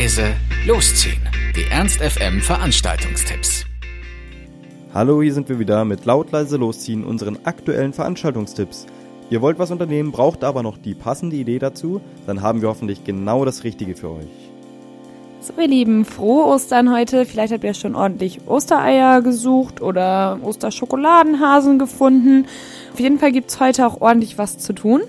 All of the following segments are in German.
leise, losziehen. Die Ernst FM Veranstaltungstipps. Hallo, hier sind wir wieder mit laut leise losziehen unseren aktuellen Veranstaltungstipps. Ihr wollt was unternehmen, braucht aber noch die passende Idee dazu, dann haben wir hoffentlich genau das Richtige für euch. So, ihr Lieben, frohe Ostern heute. Vielleicht habt ihr schon ordentlich Ostereier gesucht oder Osterschokoladenhasen gefunden. Auf jeden Fall gibt's heute auch ordentlich was zu tun.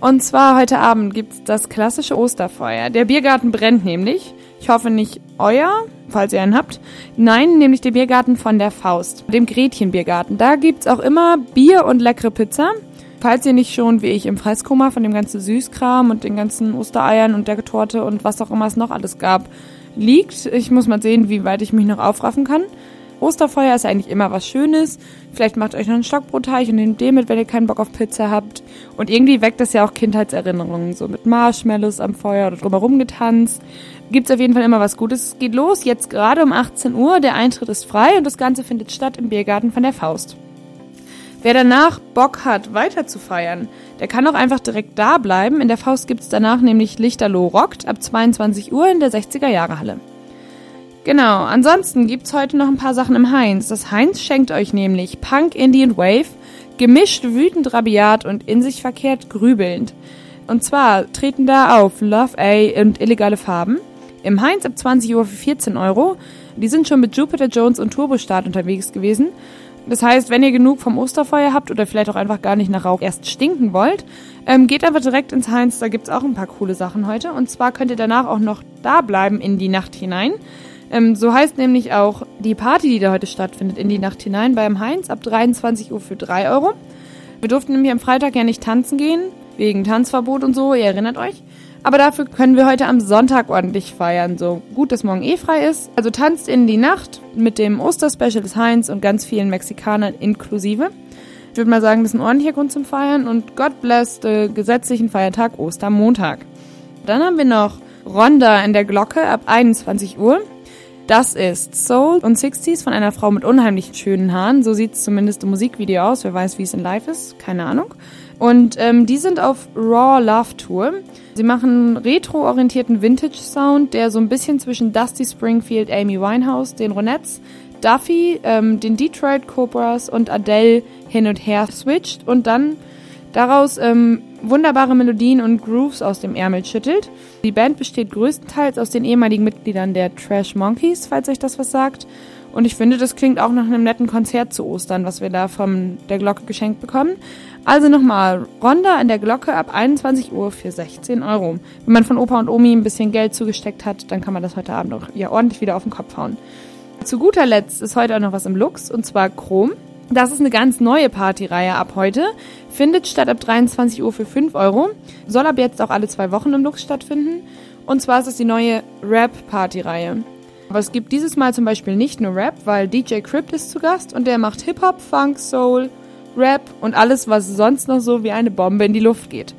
Und zwar heute Abend gibt's das klassische Osterfeuer. Der Biergarten brennt nämlich. Ich hoffe nicht euer, falls ihr einen habt. Nein, nämlich der Biergarten von der Faust, dem Gretchen-Biergarten. Da gibt's auch immer Bier und leckere Pizza. Falls ihr nicht schon, wie ich, im Fresskoma von dem ganzen Süßkram und den ganzen Ostereiern und der Torte und was auch immer es noch alles gab, liegt. Ich muss mal sehen, wie weit ich mich noch aufraffen kann. Osterfeuer ist eigentlich immer was Schönes. Vielleicht macht euch noch einen Stockbrotteig und nehmt den mit, wenn ihr keinen Bock auf Pizza habt. Und irgendwie weckt das ja auch Kindheitserinnerungen, so mit Marshmallows am Feuer oder drumherum getanzt. Gibt's auf jeden Fall immer was Gutes. Es geht los, jetzt gerade um 18 Uhr. Der Eintritt ist frei und das Ganze findet statt im Biergarten von der Faust. Wer danach Bock hat, weiter zu feiern, der kann auch einfach direkt da bleiben. In der Faust gibt's danach nämlich Lichterloh rockt ab 22 Uhr in der 60er Jahre Halle. Genau, ansonsten gibt's heute noch ein paar Sachen im Heinz. Das Heinz schenkt euch nämlich Punk Indian Wave, gemischt wütend rabiat und in sich verkehrt grübelnd. Und zwar treten da auf Love A und illegale Farben. Im Heinz ab 20 Uhr für 14 Euro. Die sind schon mit Jupiter Jones und Turbostart unterwegs gewesen. Das heißt, wenn ihr genug vom Osterfeuer habt oder vielleicht auch einfach gar nicht nach Rauch erst stinken wollt, ähm, geht einfach direkt ins Heinz. Da gibt's auch ein paar coole Sachen heute. Und zwar könnt ihr danach auch noch da bleiben in die Nacht hinein. Ähm, so heißt nämlich auch die Party, die da heute stattfindet, in die Nacht hinein beim Heinz ab 23 Uhr für 3 Euro. Wir durften nämlich am Freitag ja nicht tanzen gehen, wegen Tanzverbot und so, ihr erinnert euch. Aber dafür können wir heute am Sonntag ordentlich feiern, so gut, dass morgen eh frei ist. Also tanzt in die Nacht mit dem Osterspecial des Heinz und ganz vielen Mexikanern inklusive. Ich würde mal sagen, das ist ein ordentlicher Grund zum Feiern und Gott bless den gesetzlichen Feiertag Ostermontag. Dann haben wir noch Ronda in der Glocke ab 21 Uhr. Das ist Soul und 60s von einer Frau mit unheimlich schönen Haaren. So sieht es zumindest im Musikvideo aus. Wer weiß, wie es in Live ist. Keine Ahnung. Und ähm, die sind auf Raw Love Tour. Sie machen retro-orientierten Vintage-Sound, der so ein bisschen zwischen Dusty Springfield, Amy Winehouse, den Ronettes, Duffy, ähm, den Detroit Cobras und Adele hin und her switcht und dann daraus ähm, wunderbare Melodien und Grooves aus dem Ärmel schüttelt. Die Band besteht größtenteils aus den ehemaligen Mitgliedern der Trash Monkeys, falls euch das was sagt. Und ich finde, das klingt auch nach einem netten Konzert zu Ostern, was wir da von der Glocke geschenkt bekommen. Also nochmal, Ronda an der Glocke ab 21 Uhr für 16 Euro. Wenn man von Opa und Omi ein bisschen Geld zugesteckt hat, dann kann man das heute Abend auch ja ordentlich wieder auf den Kopf hauen. Zu guter Letzt ist heute auch noch was im Lux, und zwar Chrom. Das ist eine ganz neue Partyreihe ab heute. Findet statt ab 23 Uhr für 5 Euro. Soll ab jetzt auch alle zwei Wochen im Lux stattfinden. Und zwar ist es die neue Rap-Partyreihe. Aber es gibt dieses Mal zum Beispiel nicht nur Rap, weil DJ Crypt ist zu Gast und der macht Hip-Hop, Funk, Soul, Rap und alles, was sonst noch so wie eine Bombe in die Luft geht.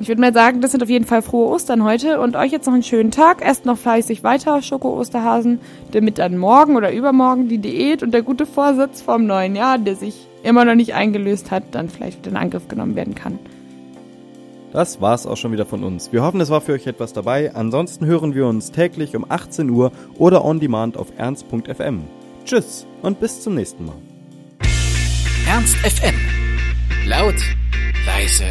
Ich würde mal sagen, das sind auf jeden Fall frohe Ostern heute und euch jetzt noch einen schönen Tag. Esst noch fleißig weiter Schoko-Osterhasen, damit dann morgen oder übermorgen die Diät und der gute Vorsatz vom neuen Jahr, der sich immer noch nicht eingelöst hat, dann vielleicht wieder in Angriff genommen werden kann. Das war's auch schon wieder von uns. Wir hoffen, es war für euch etwas dabei. Ansonsten hören wir uns täglich um 18 Uhr oder on demand auf ernst.fm. Tschüss und bis zum nächsten Mal. Ernst FM. Laut, leise,